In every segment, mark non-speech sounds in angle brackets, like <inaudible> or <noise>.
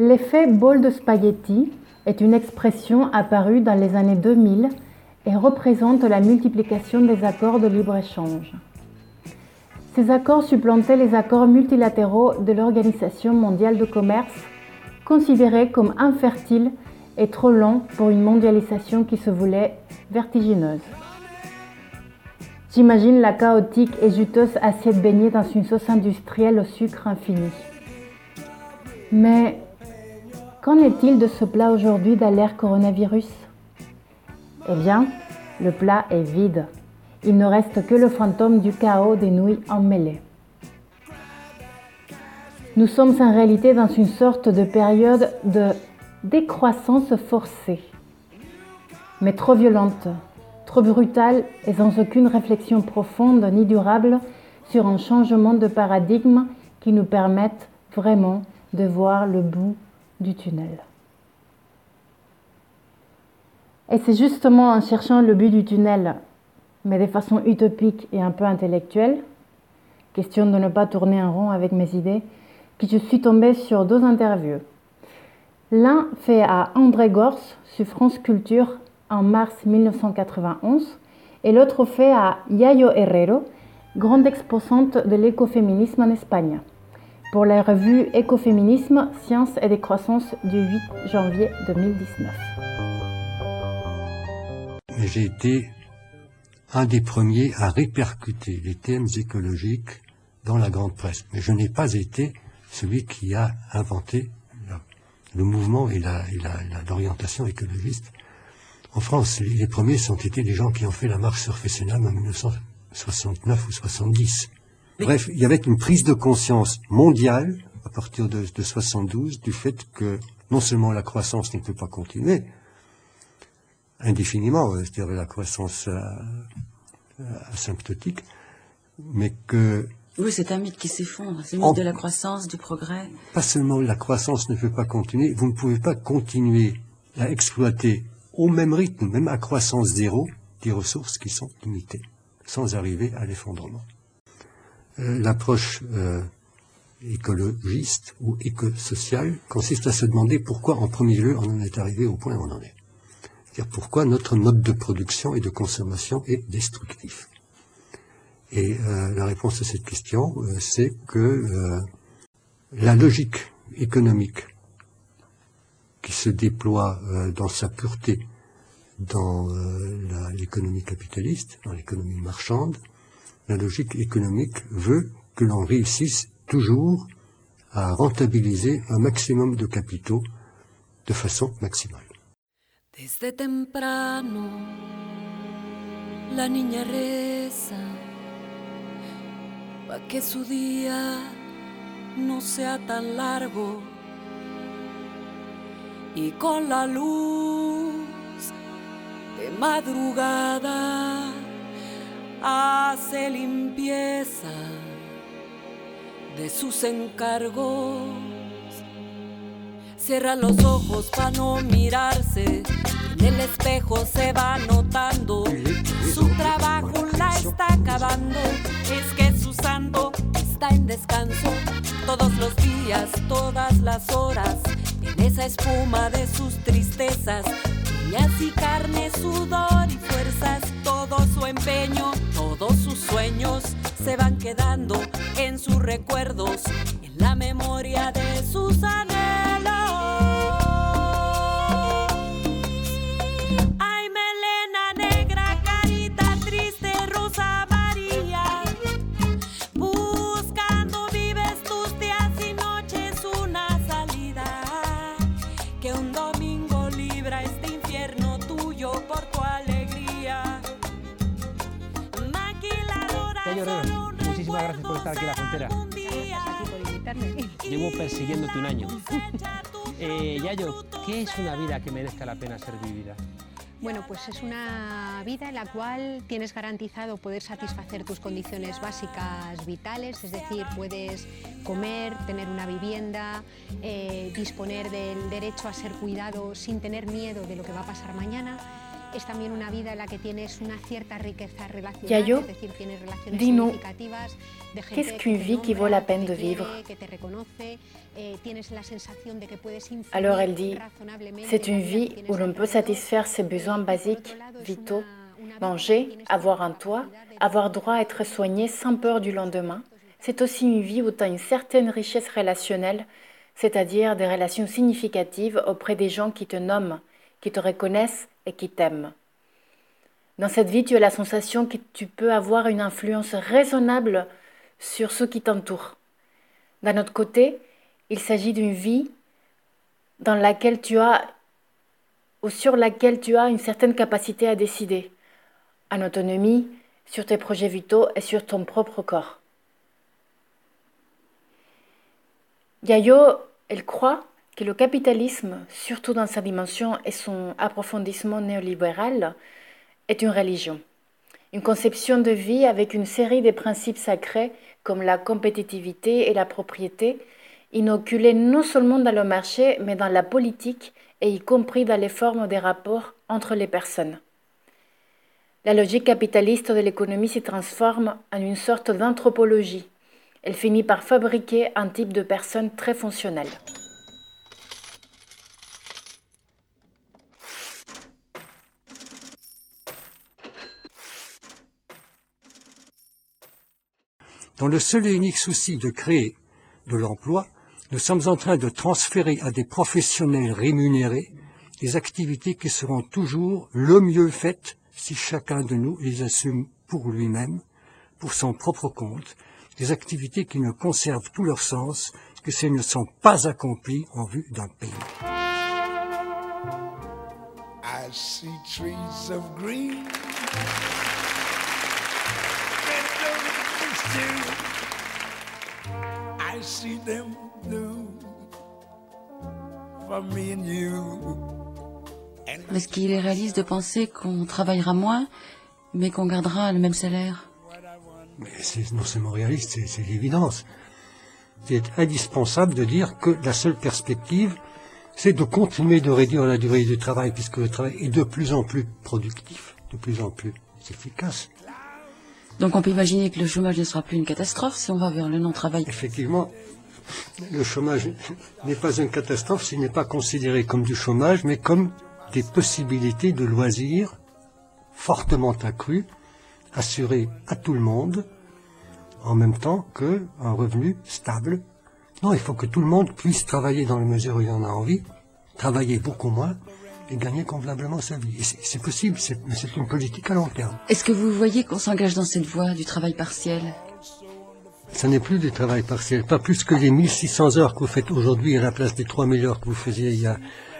L'effet bol de spaghetti est une expression apparue dans les années 2000 et représente la multiplication des accords de libre-échange. Ces accords supplantaient les accords multilatéraux de l'Organisation mondiale de commerce, considérés comme infertiles et trop longs pour une mondialisation qui se voulait vertigineuse. J'imagine la chaotique et juteuse assiette baignée dans une sauce industrielle au sucre infini. Mais Qu'en est-il de ce plat aujourd'hui d'alerte coronavirus? Eh bien, le plat est vide. Il ne reste que le fantôme du chaos des nouilles emmêlées. Nous sommes en réalité dans une sorte de période de décroissance forcée, mais trop violente, trop brutale et sans aucune réflexion profonde ni durable sur un changement de paradigme qui nous permette vraiment de voir le bout du tunnel. Et c'est justement en cherchant le but du tunnel, mais de façon utopique et un peu intellectuelle, question de ne pas tourner en rond avec mes idées, que je suis tombée sur deux interviews. L'un fait à André Gors sur France Culture en mars 1991 et l'autre fait à Yayo Herrero, grande exposante de l'écoféminisme en Espagne pour la revue Écoféminisme, Sciences et décroissance du 8 janvier 2019. J'ai été un des premiers à répercuter les thèmes écologiques dans la grande presse. Mais je n'ai pas été celui qui a inventé le mouvement et l'orientation écologiste. En France, les, premiers sont été les gens qui ont fait la marche sur Fessenheim en 1969 ou 70. Bref, il y avait une prise de conscience mondiale à partir de, de 72 du fait que non seulement la croissance ne peut pas continuer indéfiniment, euh, c'est-à-dire la croissance euh, euh, asymptotique, mais que oui, c'est un mythe qui s'effondre, c'est le mythe de la croissance, du progrès. Pas seulement la croissance ne peut pas continuer, vous ne pouvez pas continuer à exploiter au même rythme, même à croissance zéro, des ressources qui sont limitées, sans arriver à l'effondrement. Euh, l'approche euh, écologiste ou éco-sociale consiste à se demander pourquoi en premier lieu on en est arrivé au point où on en est. C'est-à-dire pourquoi notre mode de production et de consommation est destructif. Et euh, la réponse à cette question, c'est que la logique économique qui se déploie dans sa pureté dans l'économie capitaliste, dans l'économie marchande, la logique économique veut que l'on réussisse toujours à rentabiliser un maximum de capitaux de façon maximale. Desde temprano la niña reza para que su día no sea tan largo y con la luz de madrugada hace limpieza de sus encargos. Cierra los ojos para no mirarse, en el espejo se va notando, su trabajo la está acabando, es que su santo está en descanso. Todos los días, todas las horas, en esa espuma de sus tristezas, uñas y carne, sudor y fuerzas, empeño todos sus sueños se van quedando en sus recuerdos, en la memoria de sus anhelos. Llevo persiguiéndote un año. <laughs> Eh, Yayo, ¿qué es una vida que merezca la pena ser vivida? Bueno, pues es una vida en la cual tienes garantizado poder satisfacer tus condiciones básicas vitales, es decir, puedes comer, tener una vivienda, eh, disponer del derecho a ser cuidado sin tener miedo de lo que va a pasar mañana es también una vida en la que tienes una cierta riqueza relacional, Yayo, es decir, tienes relaciones dis-nous, qu'est-ce que qu'une vie qui vaut la peine de vivre? eh, Alors elle dit, c'est une vie où l'on peut satisfaire ses besoins basiques, vitaux, manger, avoir un toit, avoir droit à être soigné sans peur du lendemain. C'est aussi une vie où tu as une certaine richesse relationnelle, c'est-à-dire des relations significatives auprès des gens qui te nomment, qui te reconnaissent et qui t'aiment. Dans cette vie, tu as la sensation que tu peux avoir une influence raisonnable sur ceux qui t'entourent. D'un autre côté, il s'agit d'une vie dans laquelle tu as ou sur laquelle tu as une certaine capacité à décider, en autonomie, sur tes projets vitaux et sur ton propre corps. Yayo, elle croit que le capitalisme, surtout dans sa dimension et son approfondissement néolibéral, est une religion. Une conception de vie avec une série de principes sacrés comme la compétitivité et la propriété, inoculés non seulement dans le marché, mais dans la politique et y compris dans les formes des rapports entre les personnes. La logique capitaliste de l'économie se transforme en une sorte d'anthropologie. Elle finit par fabriquer un type de personne très fonctionnelle. Dans le seul et unique souci de créer de l'emploi, nous sommes en train de transférer à des professionnels rémunérés des activités qui seront toujours le mieux faites si chacun de nous les assume pour lui-même, pour son propre compte, des activités qui ne conservent tout leur sens que si elles ne sont pas accomplies en vue d'un paiement. I see trees of green. I see them blue for me and you. And Est-ce qu'il est réaliste de penser qu'on travaillera moins, mais qu'on gardera le même salaire Mais c'est non seulement réaliste, c'est- c'est l'évidence. C'est indispensable de dire que la seule perspective, c'est de continuer de réduire la durée du travail, puisque le travail est de plus en plus productif, de plus en plus efficace. Donc on peut imaginer que le chômage ne sera plus une catastrophe si on va vers le non-travail. Effectivement, le chômage n'est pas une catastrophe s'il n'est pas considéré comme du chômage, mais comme des possibilités de loisirs fortement accrues, assurées à tout le monde, en même temps qu'un revenu stable. Non, il faut que tout le monde puisse travailler dans la mesure où il en a envie, travailler beaucoup moins et gagner convenablement sa vie. C'est possible, mais c'est une politique à long terme. Est-ce que vous voyez qu'on s'engage dans cette voie du travail partiel? Ce n'est plus du travail partiel, pas plus que les 1600 heures que vous faites aujourd'hui à la place des 3000 heures que vous faisiez il y a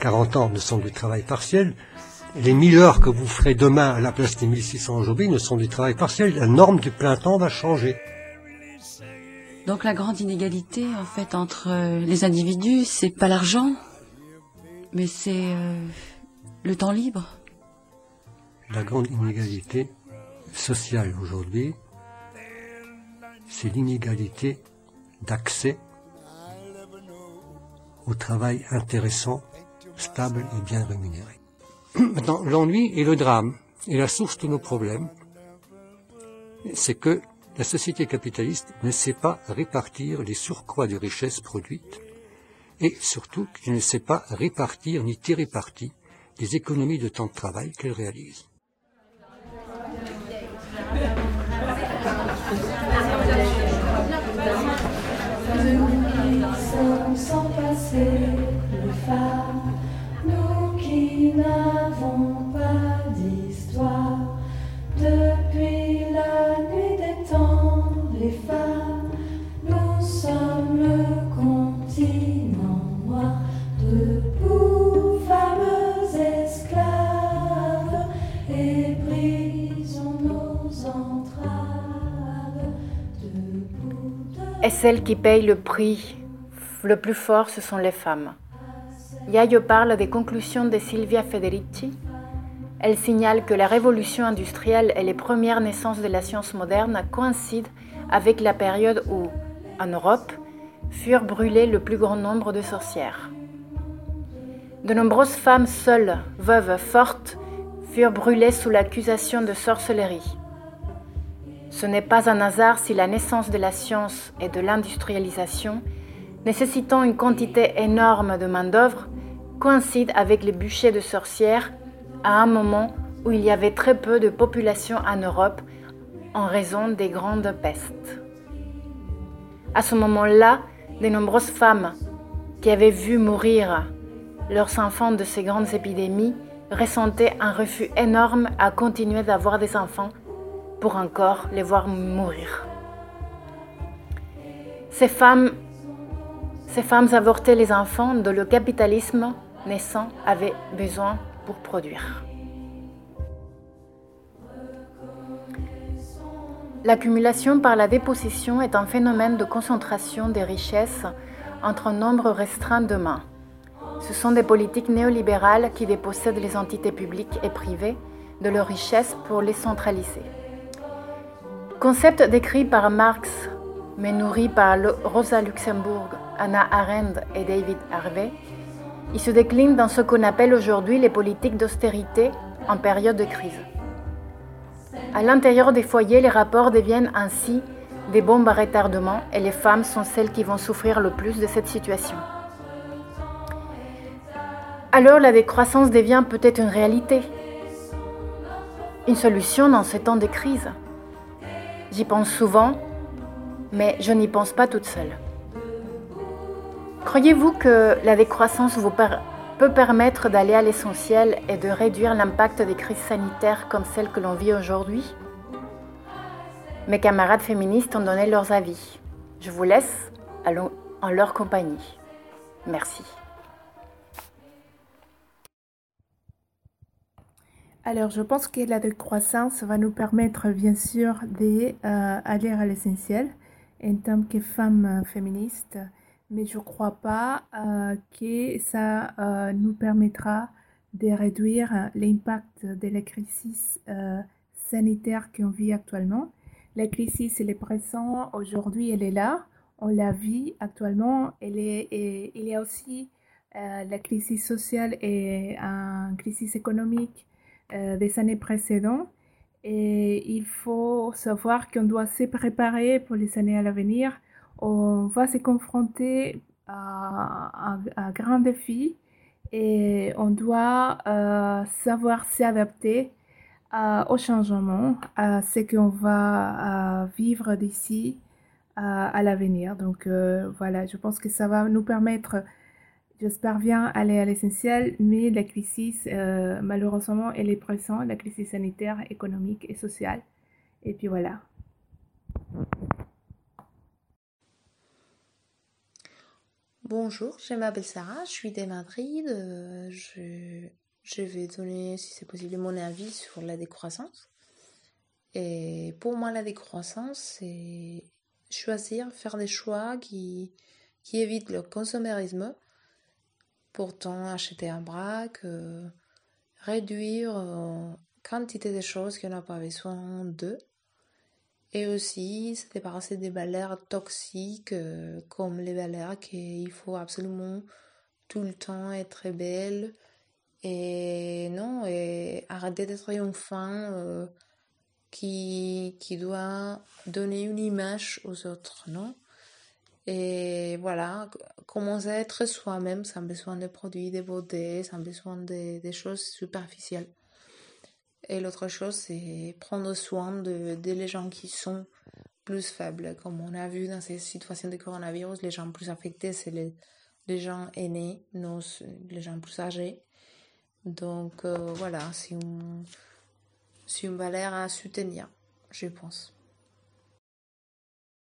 40 ans ne sont du travail partiel. Les 1000 heures que vous ferez demain à la place des 1600 aujourd'hui ne sont du travail partiel. La norme du plein temps va changer. Donc la grande inégalité en fait entre les individus, c'est pas l'argent, mais c'est euh, le temps libre. La grande inégalité sociale aujourd'hui, c'est l'inégalité d'accès au travail intéressant, stable et bien rémunéré. <clears throat> Maintenant, l'ennui et le drame et la source de nos problèmes, c'est que la société capitaliste ne sait pas répartir les surcroîts de richesses produites et surtout qu'elle ne sait pas répartir ni tirer parti des économies de temps de travail qu'elle réalise. Celles qui payent le prix le plus fort, ce sont les femmes. Yayo parle des conclusions de Silvia Federici. Elle signale que la révolution industrielle et les premières naissances de la science moderne coïncident avec la période où, en Europe, furent brûlées le plus grand nombre de sorcières. De nombreuses femmes seules, veuves, fortes, furent brûlés sous l'accusation de sorcellerie. Ce n'est pas un hasard si la naissance de la science et de l'industrialisation, nécessitant une quantité énorme de main-d'œuvre, coïncide avec les bûchers de sorcières à un moment où il y avait très peu de population en Europe en raison des grandes pestes. À ce moment-là, de nombreuses femmes qui avaient vu mourir leurs enfants de ces grandes épidémies ressentaient un refus énorme à continuer d'avoir des enfants pour encore les voir mourir. Ces femmes, avortaient les enfants dont le capitalisme naissant avait besoin pour produire. L'accumulation par la dépossession est un phénomène de concentration des richesses entre un nombre restreint de mains. Ce sont des politiques néolibérales qui dépossèdent les entités publiques et privées de leurs richesses pour les centraliser. Concept décrit par Marx, mais nourri par Rosa Luxemburg, Anna Arendt et David Harvey, il se décline dans ce qu'on appelle aujourd'hui les politiques d'austérité en période de crise. À l'intérieur des foyers, les rapports deviennent ainsi des bombes à retardement et les femmes sont celles qui vont souffrir le plus de cette situation. Alors la décroissance devient peut-être une réalité, une solution dans ces temps de crise. J'y pense souvent, mais je n'y pense pas toute seule. Croyez-vous que la décroissance peut permettre d'aller à l'essentiel et de réduire l'impact des crises sanitaires comme celles que l'on vit aujourd'hui? Mes camarades féministes ont donné leurs avis. Je vous laisse en leur compagnie. Merci. Alors, je pense que la décroissance va nous permettre, bien sûr, d'aller euh, à l'essentiel en tant que femmes féministes mais je ne crois pas euh, que ça euh, nous permettra de réduire l'impact de la crise euh, sanitaire qu'on vit actuellement. La crise, elle est présente aujourd'hui, elle est là, on la vit actuellement. Il y a aussi la crise sociale et une crise économique des années précédentes. Et il faut savoir qu'on doit se préparer pour les années à l'avenir on va se confronter à, un grand défi et on doit euh, savoir s'adapter euh, au changement, à ce qu'on va euh, vivre d'ici à l'avenir. Donc voilà, je pense que ça va nous permettre, j'espère bien, aller à l'essentiel, mais la crise, malheureusement, elle est présente, la crise sanitaire, économique et sociale. Et puis voilà. Bonjour, je m'appelle Sarah, je suis de Madrid. Euh, je, vais donner, si c'est possible, mon avis sur la décroissance. Et pour moi, la décroissance, c'est choisir, faire des choix qui évitent le consommérisme. Pourtant, acheter un braque, euh, réduire euh, quantité de choses qu'on n'a pas besoin de et aussi se débarrasser des valeurs toxiques euh, comme les valeurs qu'il faut absolument tout le temps être belle. Et non et arrêter d'être une femme euh, qui, qui doit donner une image aux autres non? Et voilà commencer à être soi-même sans besoin de produits de beauté sans besoin de, de choses superficielles et l'autre chose, c'est prendre soin de, les gens qui sont plus faibles. Comme on a vu dans ces situations de coronavirus, les gens plus affectés, c'est les, les, gens aînés, nos, les gens plus âgés. Donc euh, voilà, c'est une, une valeur à soutenir, je pense.